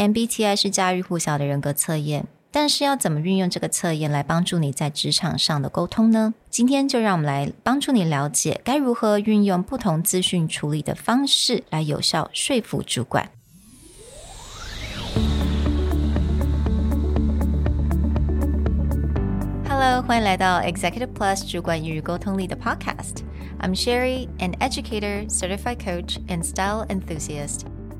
MBTI 是家喻户晓的人格测验，但是要怎么运用这个测验来帮助你在职场上的沟通呢？今天就让我们来帮助你了解该如何运用不同资讯处理的方式来有效说服主管。Hello，欢迎来到 Executive Plus 主管与沟通力的 Podcast。I'm Sherry, an educator, certified coach, and style enthusiast.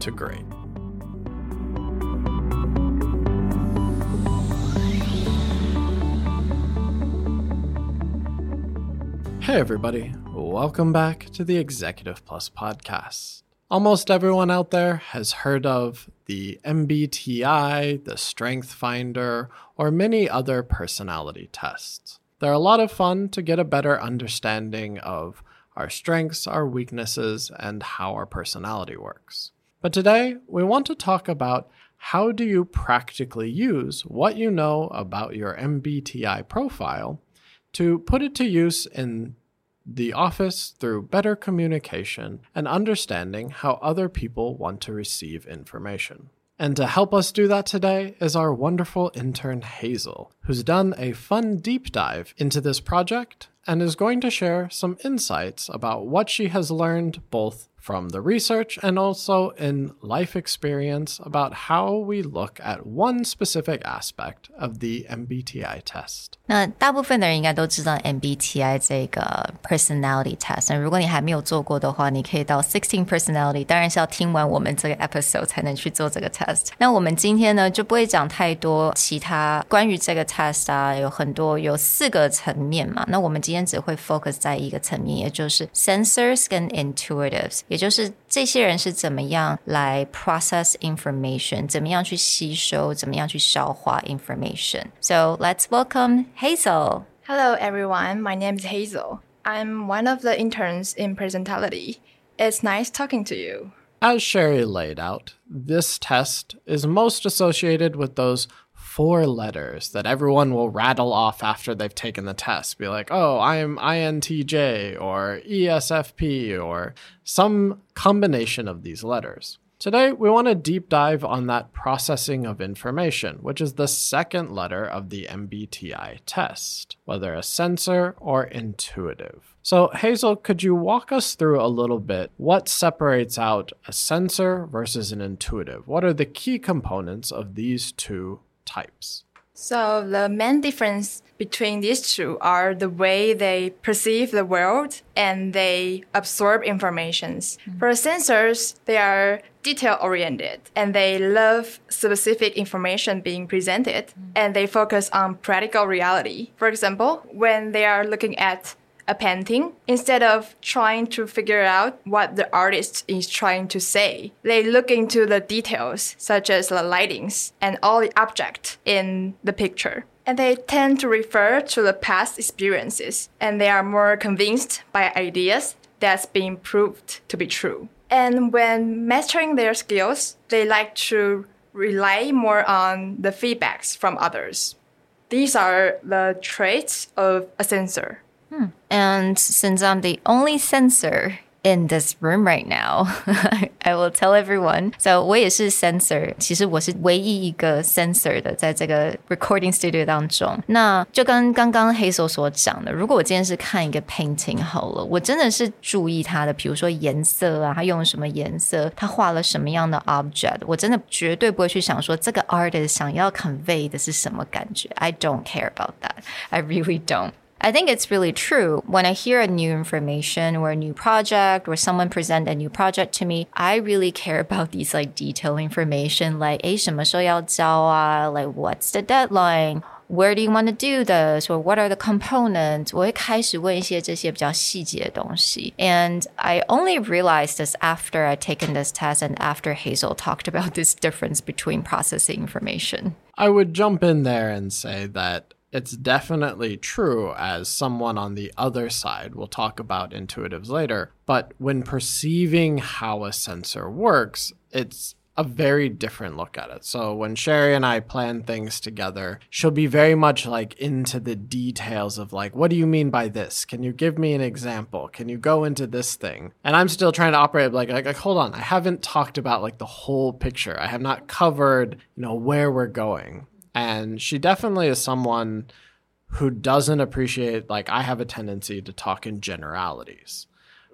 to great. Hey, everybody. Welcome back to the Executive Plus podcast. Almost everyone out there has heard of the MBTI, the Strength Finder, or many other personality tests. They're a lot of fun to get a better understanding of our strengths, our weaknesses, and how our personality works. But today, we want to talk about how do you practically use what you know about your MBTI profile to put it to use in the office through better communication and understanding how other people want to receive information. And to help us do that today is our wonderful intern Hazel, who's done a fun deep dive into this project and is going to share some insights about what she has learned both from the research and also in life experience about how we look at one specific aspect of the MBTI test. 那大部分的人应该都知道 MBTI 这个 personality test。那如果你还没有做过的话，你可以到 Sixteen Personality，当然是要听完我们这个 episode 才能去做这个 test。那我们今天呢就不会讲太多其他关于这个 test 啊，有很多有四个层面嘛。那我们今天只会 focus 在一个层面，也就是 sensors 跟 intuitives。 也就是这些人是怎么样来 process information，怎么样去吸收，怎么样去消化 information。So let's welcome Hazel. Hello, everyone. My name is Hazel. I'm one of the interns in Presentality. It's nice talking to you. As Sherry laid out, this test is most associated with those four letters that everyone will rattle off after they've taken the test. Be like, oh, I'm INTJ or ESFP or some combination of these letters. Today, we want to deep dive on that processing of information, which is the second letter of the MBTI test, whether a sensor or intuitive. So, Hazel, could you walk us through a little bit what separates out a sensor versus an intuitive? What are the key components of these two types? So the main difference between these two are the way they perceive the world and they absorb informations. Mm-hmm. For sensors, they are detail oriented and they love specific information being presented mm-hmm. and they focus on practical reality. For example, when they are looking at a painting instead of trying to figure out what the artist is trying to say. They look into the details, such as the lightings and all the objects in the picture. And they tend to refer to the past experiences, and they are more convinced by ideas that's been proved to be true. And when mastering their skills, they like to rely more on the feedbacks from others. These are the traits of a sensor. Hmm. And since I'm the only sensor in this room right now, I will tell everyone. So I 我也是 a sensor 的，在这个 recording studio 当中。那就跟刚刚黑手所讲的，如果我今天是看一个 painting 好了，我真的是注意它的，比如说颜色啊，它用什么颜色，它画了什么样的 object，我真的绝对不会去想说这个 artist 想要 convey 的是什么感觉。I don't care about that. I really don't. I think it's really true. When I hear a new information or a new project or someone present a new project to me, I really care about these like detailed information like 诶什么时候要交啊 like what's the deadline where do you want to do this or what are the components? 我会开始问一些这些比较细节的东西. And I only realized this after I taken this test and after Hazel talked about this difference between processing information. I would jump in there and say that it's definitely true, as someone on the other side will talk about intuitives later. But when perceiving how a sensor works, it's a very different look at it. So when Sherry and I plan things together, she'll be very much like into the details of like, what do you mean by this? Can you give me an example? Can you go into this thing? And I'm still trying to operate like, like, like hold on, I haven't talked about like the whole picture. I have not covered, you know, where we're going. And she definitely is someone who doesn't appreciate like I have a tendency to talk in generalities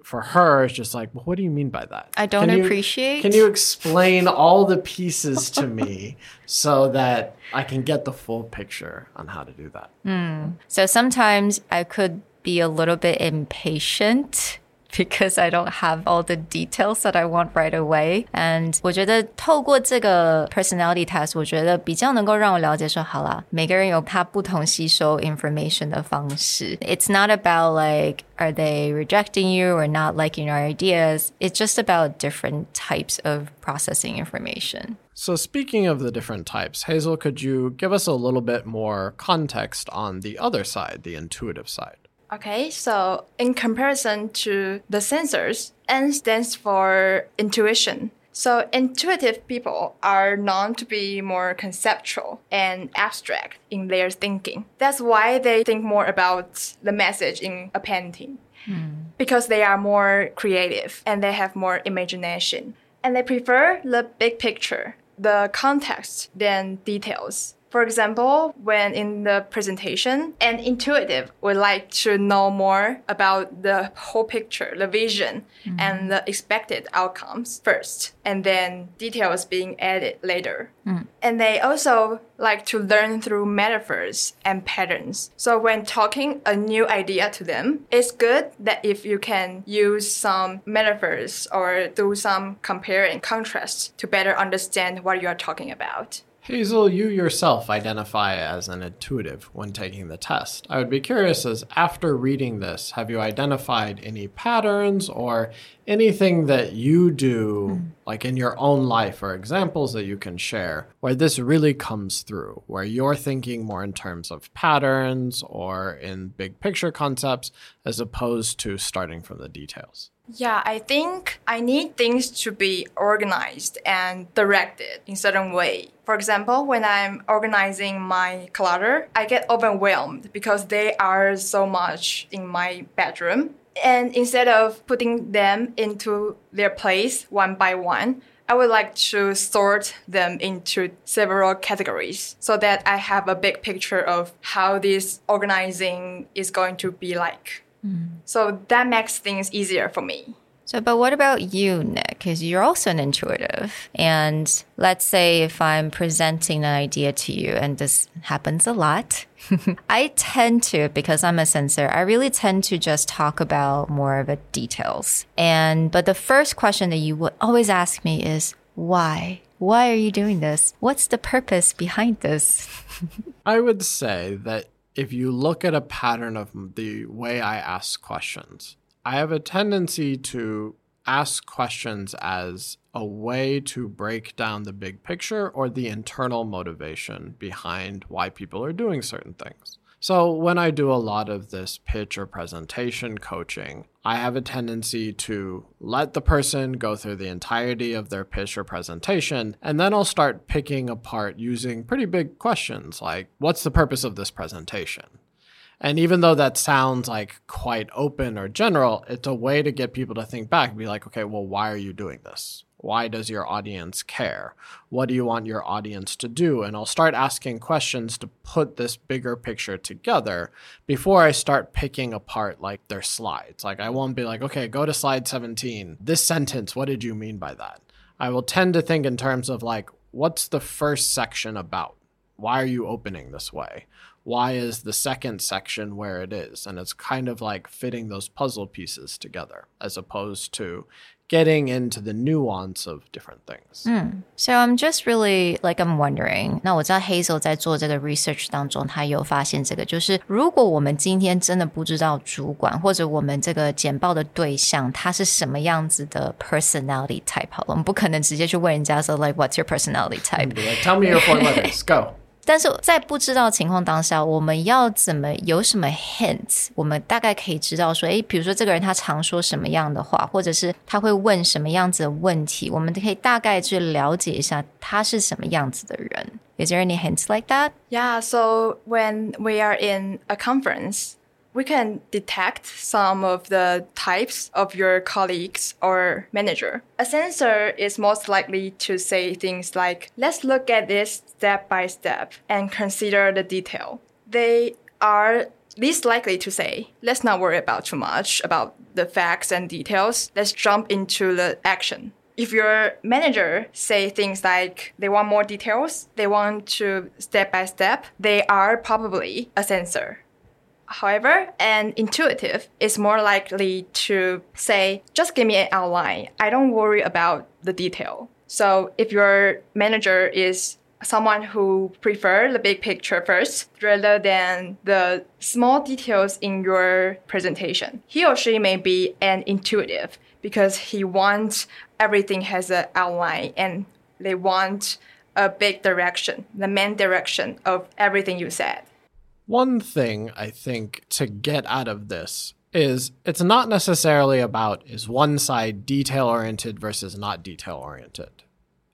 for her, it's just like, well, what do you mean by that? I don't Can you- appreciate. Can you explain all the pieces to me so that I can get the full picture on how to do that? Hmm. So sometimes I could be a little bit impatient because I don't have all the details that I want right away. And 我觉得透过这个 personality test，我觉得比较能够让我了解说，好啦，每个人有他不同吸收 information 的方式。It's not about like are they rejecting you or not liking your ideas. It's just about different types of processing information. So, speaking of the different types, Hazel, could you give us a little bit more context on the other side, the intuitive side? Okay, so in comparison to the sensors, N stands for intuition. So intuitive people are known to be more conceptual and abstract in their thinking. That's why they think more about the message in a painting. Hmm. Because they are more creative and they have more imagination. And they prefer the big picture, the context, than details. For example, when in the presentation, an intuitive would like to know more about the whole picture, the vision, mm-hmm. and the expected outcomes first, and then details being added later. Mm. And they also like to learn through metaphors and patterns. So when talking a new idea to them, it's good that if you can use some metaphors or do some compare and contrast to better understand what you are talking about. Hazel, you yourself identify as an intuitive when taking the test. I would be curious as after reading this, have you identified any patterns or anything that you do, hmm. like in your own life or examples that you can share, where this really comes through, where you're thinking more in terms of patterns or in big picture concepts as opposed to starting from the details? Yeah, I think I need things to be organized and directed in certain way. For example, when I'm organizing my clutter, I get overwhelmed because they are so much in my bedroom. And instead of putting them into their place one by one, I would like to sort them into several categories so that I have a big picture of how this organizing is going to be like. Mm. So that makes things easier for me. So, but what about you, Nick? Because you're also an intuitive. And let's say if I'm presenting an idea to you, and this happens a lot, I tend to, because I'm a sensor, I really tend to just talk about more of the details. And, but the first question that you would always ask me is, why? Why are you doing this? What's the purpose behind this? I would say that if you look at a pattern of the way I ask questions, I have a tendency to ask questions as a way to break down the big picture or the internal motivation behind why people are doing certain things. So, when I do a lot of this pitch or presentation coaching, I have a tendency to let the person go through the entirety of their pitch or presentation, and then I'll start picking apart using pretty big questions like, What's the purpose of this presentation? And even though that sounds like quite open or general, it's a way to get people to think back and be like, okay, well, why are you doing this? Why does your audience care? What do you want your audience to do? And I'll start asking questions to put this bigger picture together before I start picking apart like their slides. Like I won't be like, okay, go to slide 17. This sentence, what did you mean by that? I will tend to think in terms of like, what's the first section about? Why are you opening this way? why is the second section where it is? And it's kind of like fitting those puzzle pieces together as opposed to getting into the nuance of different things. So I'm just really like I'm wondering，那我知道 Hazel 在做这个 research 当中，他有发现这个，就是如果我们今天真的不知道主管或者我们这个简报的对象他是什么样子的 personality type，好了，我们不可能直接去问人家说 like what's your personality type， Be like, tell me your four letters. Go. 但是在不知道情况当下，我们要怎么有什么 hints？我们大概可以知道说，诶，比如说这个人他常说什么样的话，或者是他会问什么样子的问题，我们可以大概去了解一下他是什么样子的人。Is there any hints like that? Yeah, so when we are in a conference, we can detect some of the types of your colleagues or manager. A sensor is most likely to say things like, let's look at this step by step and consider the detail. They are least likely to say, let's not worry about too much about the facts and details. Let's jump into the action if your manager say things like they want more details, they want to step by step, they are probably a sensor. However, an intuitive is more likely to say, just give me an outline. I don't worry about the detail. So if your manager is someone who prefer the big picture first rather than the small details in your presentation, he or she may be an intuitive because he wants everything has an outline and they want a big direction, the main direction of everything you said. One thing I think to get out of this is it's not necessarily about is one side detail oriented versus not detail oriented.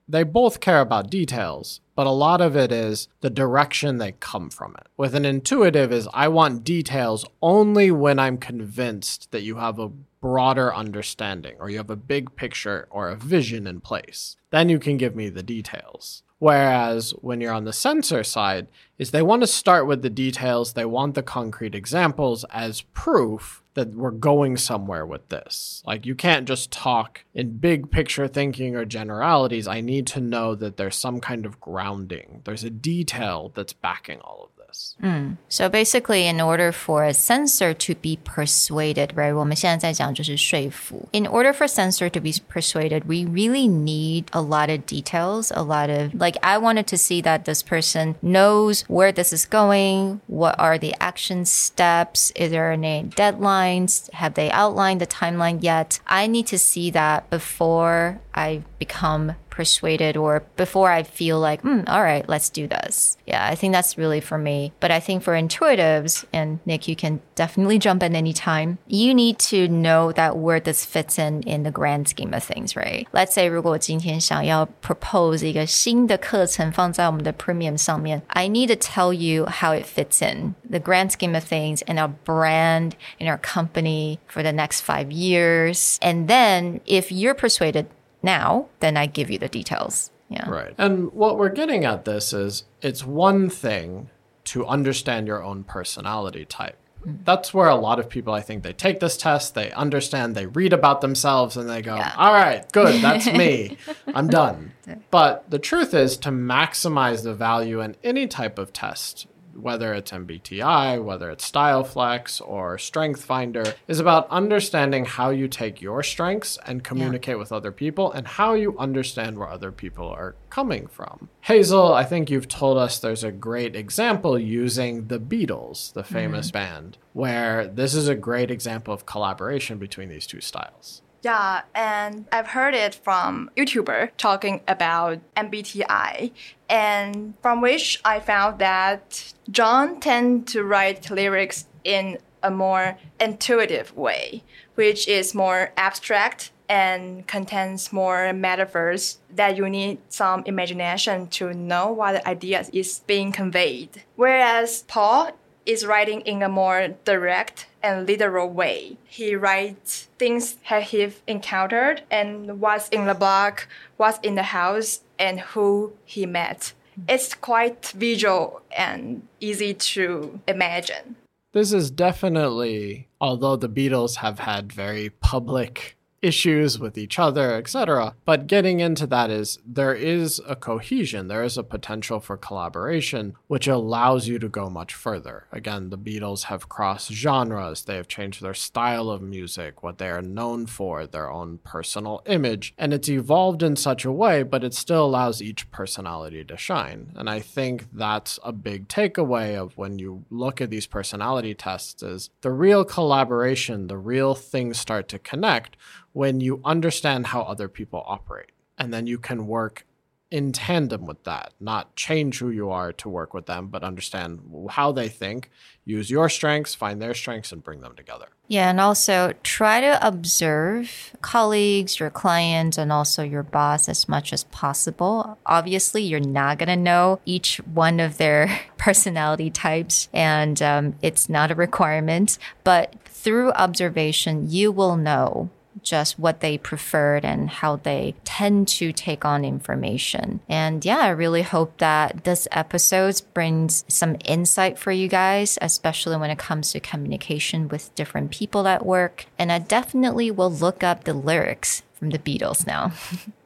They both care about details, but a lot of it is the direction they come from it. With an intuitive is I want details only when I'm convinced that you have a broader understanding or you have a big picture or a vision in place. Then you can give me the details. Whereas when you're on the sensor side, is they want to start with the details, they want the concrete examples as proof that we're going somewhere with this. Like you can't just talk in big picture thinking or generalities. I need to know that there's some kind of grounding. There's a detail that's backing all of process. Mm. So basically, in order for a sensor to be persuaded, right? 我们现在在讲就是说服. In order for sensor to be persuaded, we really need a lot of details, a lot of like I wanted to see that this person knows where this is going, what are the action steps, is there any deadlines, have they outlined the timeline yet? I need to see that before I become persuaded or before I feel like, hmm, all right, let's do this. Yeah, I think that's really for me. But I think for intuitives, and Nick, you can definitely jump in anytime, you need to know that where this fits in in the grand scheme of things, right? Let's say 如果我今天想要 propose 一个新的课程放在我们的 premium 上面, I need to tell you how it fits in the grand scheme of things in our brand, in our company for the next five years. And then if you're persuaded now, then I give you the details. Yeah. Right. And what we're getting at this is it's one thing to understand your own personality type. Mm. That's where a lot of people, I think, they take this test, they understand, they read about themselves, and they go, Yeah. all right, good, that's me. I'm done. But the truth is to maximize the value in any type of test, whether it's MBTI, whether it's StyleFlex or Strength Finder, is about understanding how you take your strengths and communicate with other people and how you understand where other people are coming from. Hazel, I think you've told us there's a great example using the Beatles, the mm-hmm. famous band, where this is a great example of collaboration between these two styles. Yeah, and I've heard it from YouTuber talking about MBTI, and from which I found that John tend to write lyrics in a more intuitive way, which is more abstract and contains more metaphors that you need some imagination to know what the idea is being conveyed. Whereas Paul is writing in a more direct and literal way. He writes things that he've encountered and what's in the blog, what's in the house, and who he met. It's quite visual and easy to imagine. This is definitely, although the Beatles have had very public issues with each other, etc. But getting into that is there is a cohesion, there is a potential for collaboration, which allows you to go much further. Again, the Beatles have crossed genres, they have changed their style of music, what they are known for, their own personal image, and it's evolved in such a way, but it still allows each personality to shine. And I think that's a big takeaway of when you look at these personality tests is the real collaboration, the real things start to connect when you understand how other people operate. And then you can work in tandem with that, not change who you are to work with them, but understand how they think, use your strengths, find their strengths, and bring them together. Yeah, and also try to observe colleagues, your clients, and also your boss as much as possible. Obviously, you're not going to know each one of their personality types, and um, it's not a requirement, but through observation, you will know just what they preferred and how they tend to take on information. And yeah, I really hope that this episode brings some insight for you guys, especially when it comes to communication with different people at work. And I definitely will look up the lyrics from the Beatles now.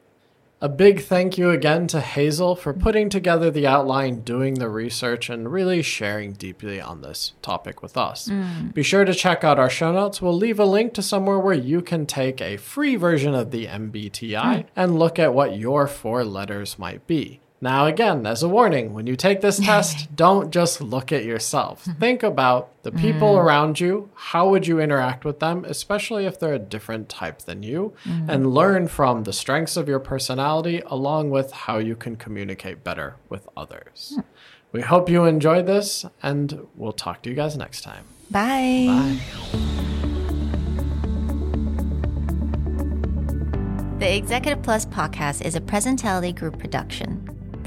A big thank you again to Hazel for putting together the outline, doing the research, and really sharing deeply on this topic with us. Mm. Be sure to check out our show notes. We'll leave a link to somewhere where you can take a free version of the MBTI mm. and look at what your four letters might be. Now, again, as a warning, when you take this test, don't just look at yourself. Think about the people mm. around you. How would you interact with them, especially if they're a different type than you? Mm. And learn from the strengths of your personality along with how you can communicate better with others. Mm. We hope you enjoyed this, and we'll talk to you guys next time. Bye. Bye. The Executive Plus podcast is a Presentality Group production